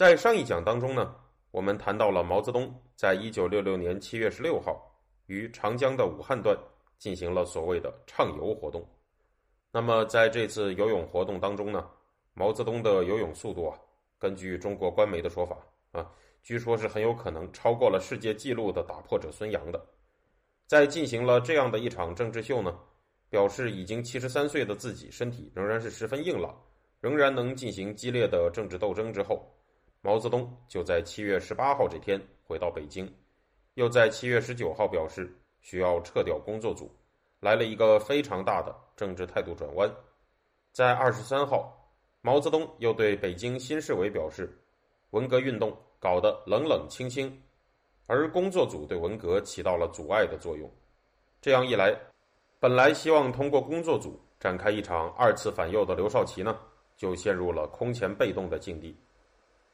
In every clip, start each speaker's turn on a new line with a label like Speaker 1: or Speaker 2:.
Speaker 1: 在上一讲当中呢，我们谈到了毛泽东在一九六六年七月十六号于长江的武汉段进行了所谓的畅游活动。那么在这次游泳活动当中呢，毛泽东的游泳速度啊，根据中国官媒的说法啊，据说是很有可能超过了世界纪录的打破者孙杨的。在进行了这样的一场政治秀呢，表示已经七十三岁的自己身体仍然是十分硬朗，仍然能进行激烈的政治斗争之后。毛泽东就在七月十八号这天回到北京，又在七月十九号表示需要撤掉工作组，来了一个非常大的政治态度转弯。在二十三号，毛泽东又对北京新市委表示，文革运动搞得冷冷清清，而工作组对文革起到了阻碍的作用。这样一来，本来希望通过工作组展开一场二次反右的刘少奇呢，就陷入了空前被动的境地。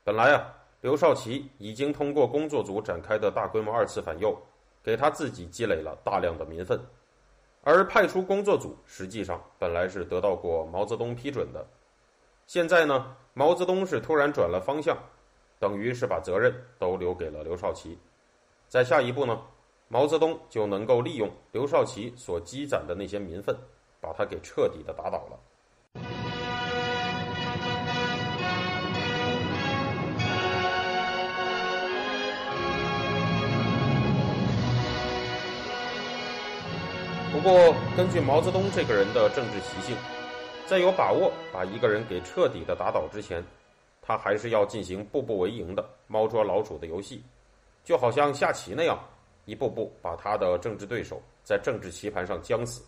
Speaker 1: 本来啊，刘少奇已经通过工作组展开的大规模二次反右，给他自己积累了大量的民愤，而派出工作组实际上本来是得到过毛泽东批准的。现在呢，毛泽东是突然转了方向，等于是把责任都留给了刘少奇。在下一步呢，毛泽东就能够利用刘少奇所积攒的那些民愤，把他给彻底的打倒了。不过，根据毛泽东这个人的政治习性，在有把握把一个人给彻底的打倒之前，他还是要进行步步为营的猫捉老鼠的游戏，就好像下棋那样，一步步把他的政治对手在政治棋盘上将死。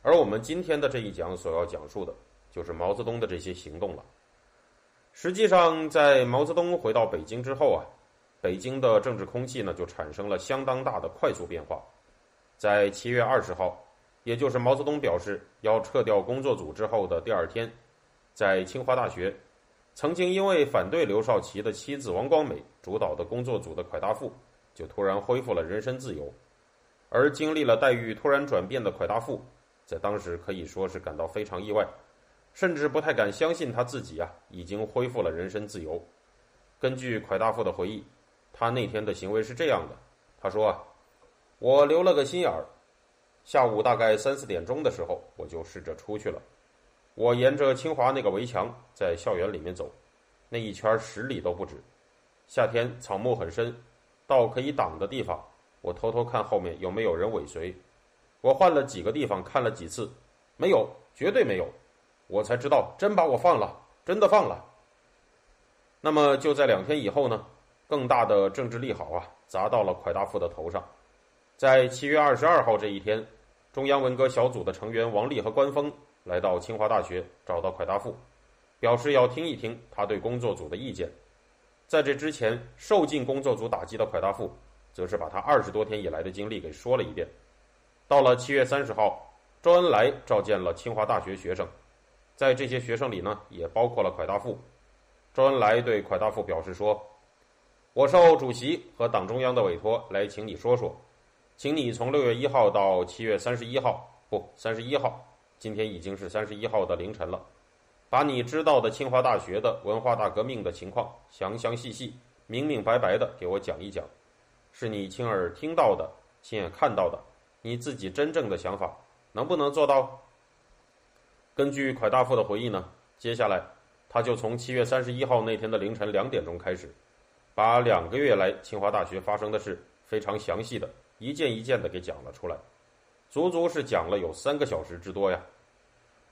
Speaker 1: 而我们今天的这一讲所要讲述的，就是毛泽东的这些行动了。实际上，在毛泽东回到北京之后啊，北京的政治空气呢就产生了相当大的快速变化。在七月二十号，也就是毛泽东表示要撤掉工作组之后的第二天，在清华大学，曾经因为反对刘少奇的妻子王光美主导的工作组的蒯大富，就突然恢复了人身自由。而经历了待遇突然转变的蒯大富，在当时可以说是感到非常意外，甚至不太敢相信他自己啊已经恢复了人身自由。根据蒯大富的回忆，他那天的行为是这样的，他说啊。我留了个心眼儿，下午大概三四点钟的时候，我就试着出去了。我沿着清华那个围墙在校园里面走，那一圈十里都不止。夏天草木很深，到可以挡的地方，我偷偷看后面有没有人尾随。我换了几个地方看了几次，没有，绝对没有。我才知道真把我放了，真的放了。那么就在两天以后呢，更大的政治利好啊，砸到了蒯大富的头上。在七月二十二号这一天，中央文革小组的成员王力和关锋来到清华大学，找到蒯大富，表示要听一听他对工作组的意见。在这之前，受尽工作组打击的蒯大富，则是把他二十多天以来的经历给说了一遍。到了七月三十号，周恩来召见了清华大学学生，在这些学生里呢，也包括了蒯大富。周恩来对蒯大富表示说：“我受主席和党中央的委托，来请你说说。”请你从六月一号到七月三十一号，不，三十一号，今天已经是三十一号的凌晨了。把你知道的清华大学的文化大革命的情况详详细细、明明白白的给我讲一讲，是你亲耳听到的、亲眼看到的，你自己真正的想法，能不能做到？根据蒯大富的回忆呢，接下来他就从七月三十一号那天的凌晨两点钟开始，把两个月来清华大学发生的事非常详细的。一件一件的给讲了出来，足足是讲了有三个小时之多呀。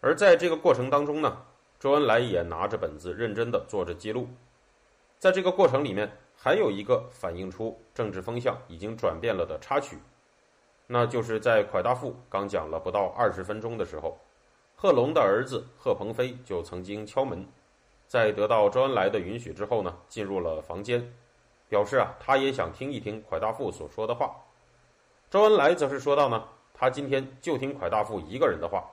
Speaker 1: 而在这个过程当中呢，周恩来也拿着本子认真的做着记录。在这个过程里面，还有一个反映出政治风向已经转变了的插曲，那就是在蒯大富刚讲了不到二十分钟的时候，贺龙的儿子贺鹏飞就曾经敲门，在得到周恩来的允许之后呢，进入了房间。表示啊，他也想听一听蒯大富所说的话。周恩来则是说道呢，他今天就听蒯大富一个人的话。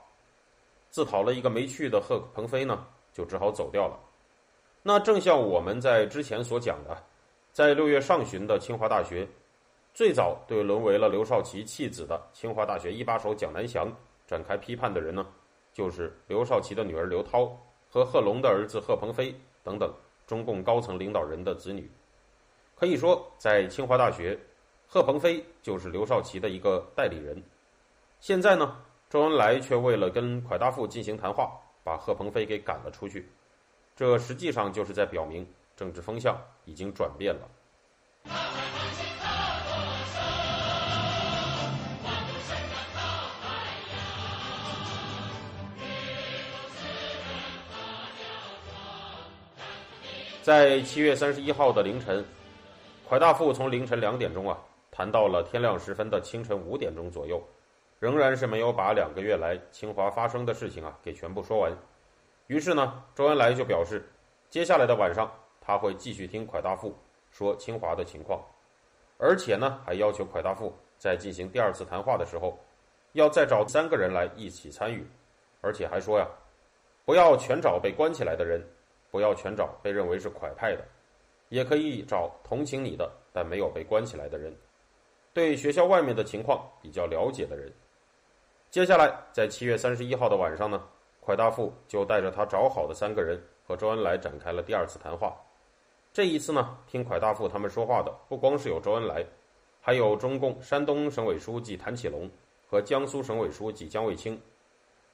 Speaker 1: 自讨了一个没趣的贺鹏飞呢，就只好走掉了。那正像我们在之前所讲的，在六月上旬的清华大学，最早对沦为了刘少奇弃子的清华大学一把手蒋南翔展开批判的人呢，就是刘少奇的女儿刘涛和贺龙的儿子贺鹏飞等等中共高层领导人的子女。可以说，在清华大学。贺鹏飞就是刘少奇的一个代理人，现在呢，周恩来却为了跟蒯大富进行谈话，把贺鹏飞给赶了出去，这实际上就是在表明政治风向已经转变了。在七月三十一号的凌晨，蒯大富从凌晨两点钟啊。谈到了天亮时分的清晨五点钟左右，仍然是没有把两个月来清华发生的事情啊给全部说完。于是呢，周恩来就表示，接下来的晚上他会继续听蒯大富说清华的情况，而且呢还要求蒯大富在进行第二次谈话的时候，要再找三个人来一起参与，而且还说呀，不要全找被关起来的人，不要全找被认为是蒯派的，也可以找同情你的但没有被关起来的人。对学校外面的情况比较了解的人，接下来在七月三十一号的晚上呢，蒯大富就带着他找好的三个人和周恩来展开了第二次谈话。这一次呢，听蒯大富他们说话的不光是有周恩来，还有中共山东省委书记谭启龙和江苏省委书记姜卫清。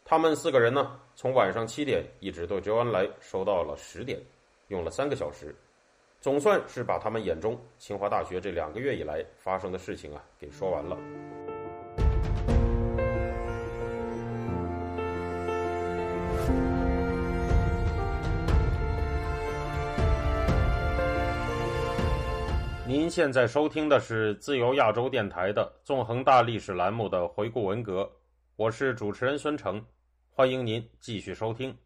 Speaker 1: 他们四个人呢，从晚上七点一直对周恩来说到了十点，用了三个小时。总算是把他们眼中清华大学这两个月以来发生的事情啊给说完了。您现在收听的是自由亚洲电台的《纵横大历史》栏目的回顾文革，我是主持人孙成，欢迎您继续收听。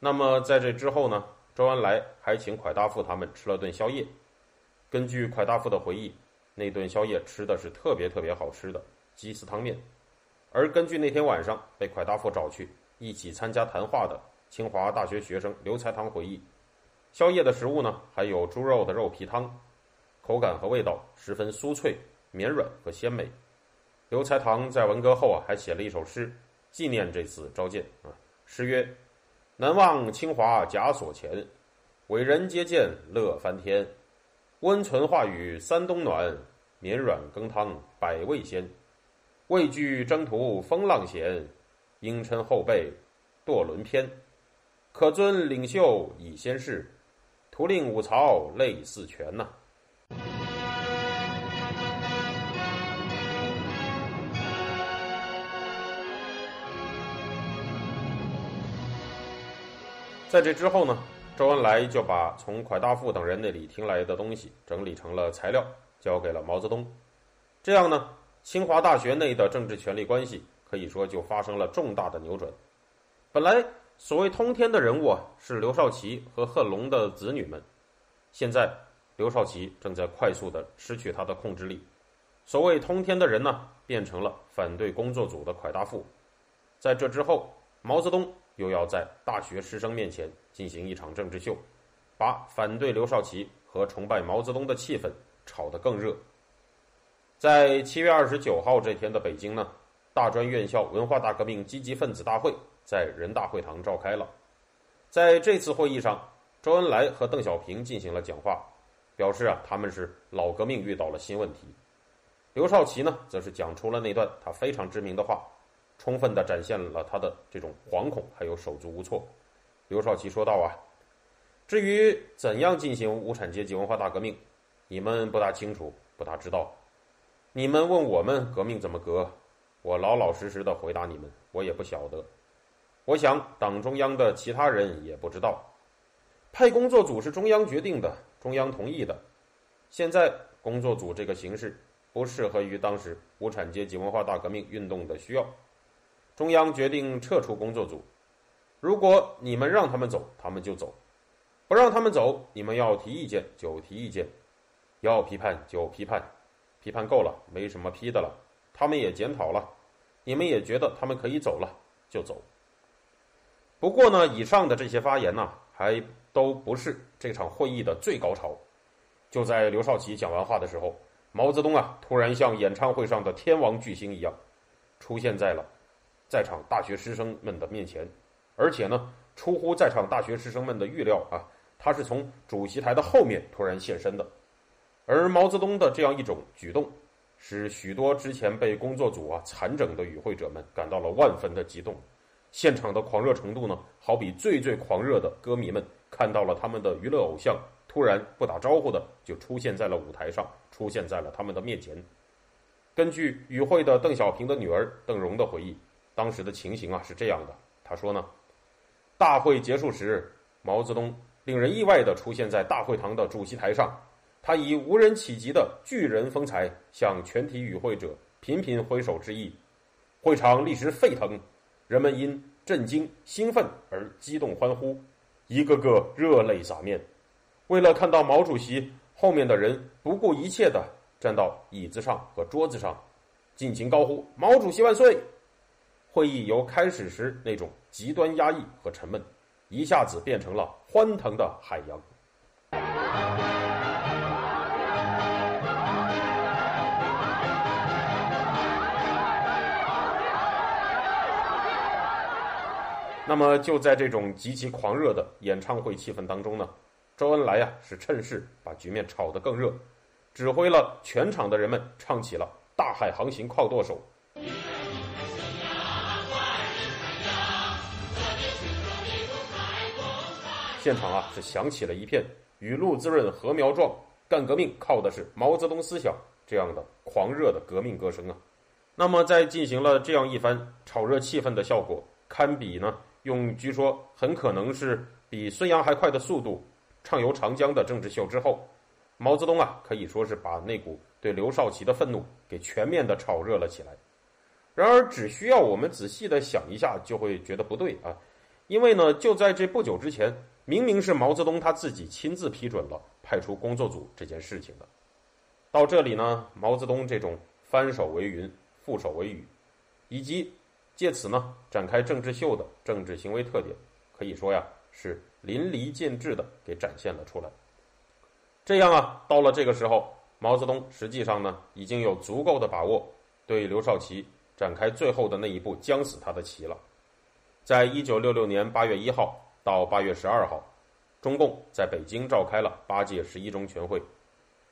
Speaker 1: 那么在这之后呢？周恩来还请蒯大富他们吃了顿宵夜。根据蒯大富的回忆，那顿宵夜吃的是特别特别好吃的鸡丝汤面。而根据那天晚上被蒯大富找去一起参加谈话的清华大学学生刘才堂回忆，宵夜的食物呢还有猪肉的肉皮汤，口感和味道十分酥脆、绵软和鲜美。刘才堂在文革后啊还写了一首诗纪念这次召见啊，诗曰。难忘清华甲所前，伟人接见乐翻天。温存话语三冬暖，绵软羹汤百味鲜。畏惧征途风浪险，应称后辈堕轮偏。可尊领袖以先事，徒令五曹泪似泉呐。在这之后呢，周恩来就把从蒯大富等人那里听来的东西整理成了材料，交给了毛泽东。这样呢，清华大学内的政治权力关系可以说就发生了重大的扭转。本来所谓通天的人物啊，是刘少奇和贺龙的子女们，现在刘少奇正在快速的失去他的控制力。所谓通天的人呢，变成了反对工作组的蒯大富。在这之后，毛泽东。又要在大学师生面前进行一场政治秀，把反对刘少奇和崇拜毛泽东的气氛炒得更热。在七月二十九号这天的北京呢，大专院校文化大革命积极分子大会在人大会堂召开了。在这次会议上，周恩来和邓小平进行了讲话，表示啊他们是老革命遇到了新问题。刘少奇呢，则是讲出了那段他非常知名的话。充分的展现了他的这种惶恐，还有手足无措。刘少奇说道：“啊，至于怎样进行无产阶级文化大革命，你们不大清楚，不大知道。你们问我们革命怎么革，我老老实实的回答你们，我也不晓得。我想党中央的其他人也不知道。派工作组是中央决定的，中央同意的。现在工作组这个形式不适合于当时无产阶级文化大革命运动的需要。”中央决定撤出工作组，如果你们让他们走，他们就走；不让他们走，你们要提意见就提意见。要批判就批判，批判够了，没什么批的了。他们也检讨了，你们也觉得他们可以走了，就走。不过呢，以上的这些发言呢，还都不是这场会议的最高潮。就在刘少奇讲完话的时候，毛泽东啊，突然像演唱会上的天王巨星一样，出现在了在场大学师生们的面前，而且呢，出乎在场大学师生们的预料啊，他是从主席台的后面突然现身的。而毛泽东的这样一种举动，使许多之前被工作组啊残整的与会者们感到了万分的激动。现场的狂热程度呢，好比最最狂热的歌迷们看到了他们的娱乐偶像突然不打招呼的就出现在了舞台上，出现在了他们的面前。根据与会的邓小平的女儿邓蓉的回忆，当时的情形啊是这样的。他说呢，大会结束时，毛泽东令人意外地出现在大会堂的主席台上，他以无人企及的巨人风采向全体与会者频频挥手致意，会场立时沸腾。人们因震惊、兴奋而激动欢呼，一个个热泪洒面。为了看到毛主席，后面的人不顾一切地站到椅子上和桌子上，尽情高呼“毛主席万岁”。会议由开始时那种极端压抑和沉闷，一下子变成了欢腾的海洋。那么就在这种极其狂热的演唱会气氛当中呢，周恩来呀是趁势把局面炒得更热，指挥了全场的人们唱起了《大海航行靠舵手》。现场啊是响起了一片雨露滋润禾苗壮，干革命靠的是毛泽东思想这样的狂热的革命歌声啊。那么在进行了这样一番炒热气氛的效果，堪比呢。用据说很可能是比孙杨还快的速度畅游长江的政治秀之后，毛泽东啊可以说是把那股对刘少奇的愤怒给全面的炒热了起来。然而，只需要我们仔细的想一下，就会觉得不对啊，因为呢，就在这不久之前，明明是毛泽东他自己亲自批准了派出工作组这件事情的。到这里呢，毛泽东这种翻手为云，覆手为雨，以及。借此呢，展开政治秀的政治行为特点，可以说呀是淋漓尽致的给展现了出来。这样啊，到了这个时候，毛泽东实际上呢已经有足够的把握，对刘少奇展开最后的那一步，将死他的棋了。在一九六六年八月一号到八月十二号，中共在北京召开了八届十一中全会。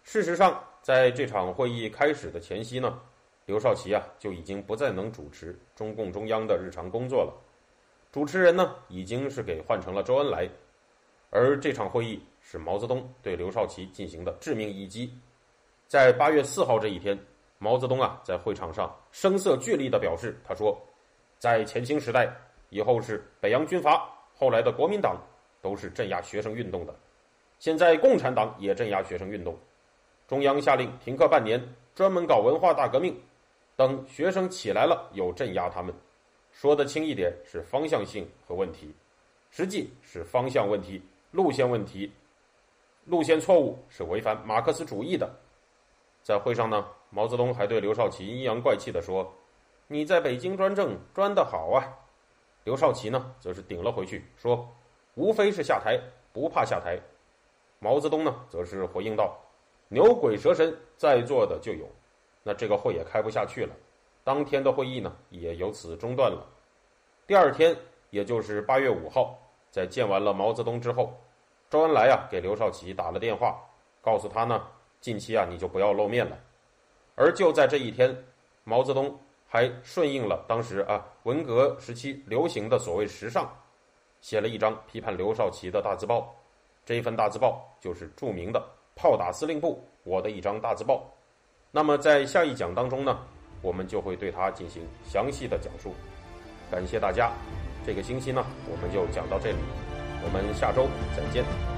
Speaker 1: 事实上，在这场会议开始的前夕呢。刘少奇啊，就已经不再能主持中共中央的日常工作了。主持人呢，已经是给换成了周恩来。而这场会议是毛泽东对刘少奇进行的致命一击。在八月四号这一天，毛泽东啊，在会场上声色俱厉地表示：“他说，在前清时代，以后是北洋军阀，后来的国民党都是镇压学生运动的。现在共产党也镇压学生运动。中央下令停课半年，专门搞文化大革命。”等学生起来了，又镇压他们。说的轻一点是方向性和问题，实际是方向问题、路线问题。路线错误是违反马克思主义的。在会上呢，毛泽东还对刘少奇阴阳怪气地说：“你在北京专政专得好啊。”刘少奇呢，则是顶了回去说：“无非是下台，不怕下台。”毛泽东呢，则是回应道：“牛鬼蛇神在座的就有。”那这个会也开不下去了，当天的会议呢也由此中断了。第二天，也就是八月五号，在见完了毛泽东之后，周恩来啊给刘少奇打了电话，告诉他呢，近期啊你就不要露面了。而就在这一天，毛泽东还顺应了当时啊文革时期流行的所谓时尚，写了一张批判刘少奇的大字报。这一份大字报就是著名的“炮打司令部”，我的一张大字报。那么在下一讲当中呢，我们就会对它进行详细的讲述。感谢大家，这个星期呢我们就讲到这里，我们下周再见。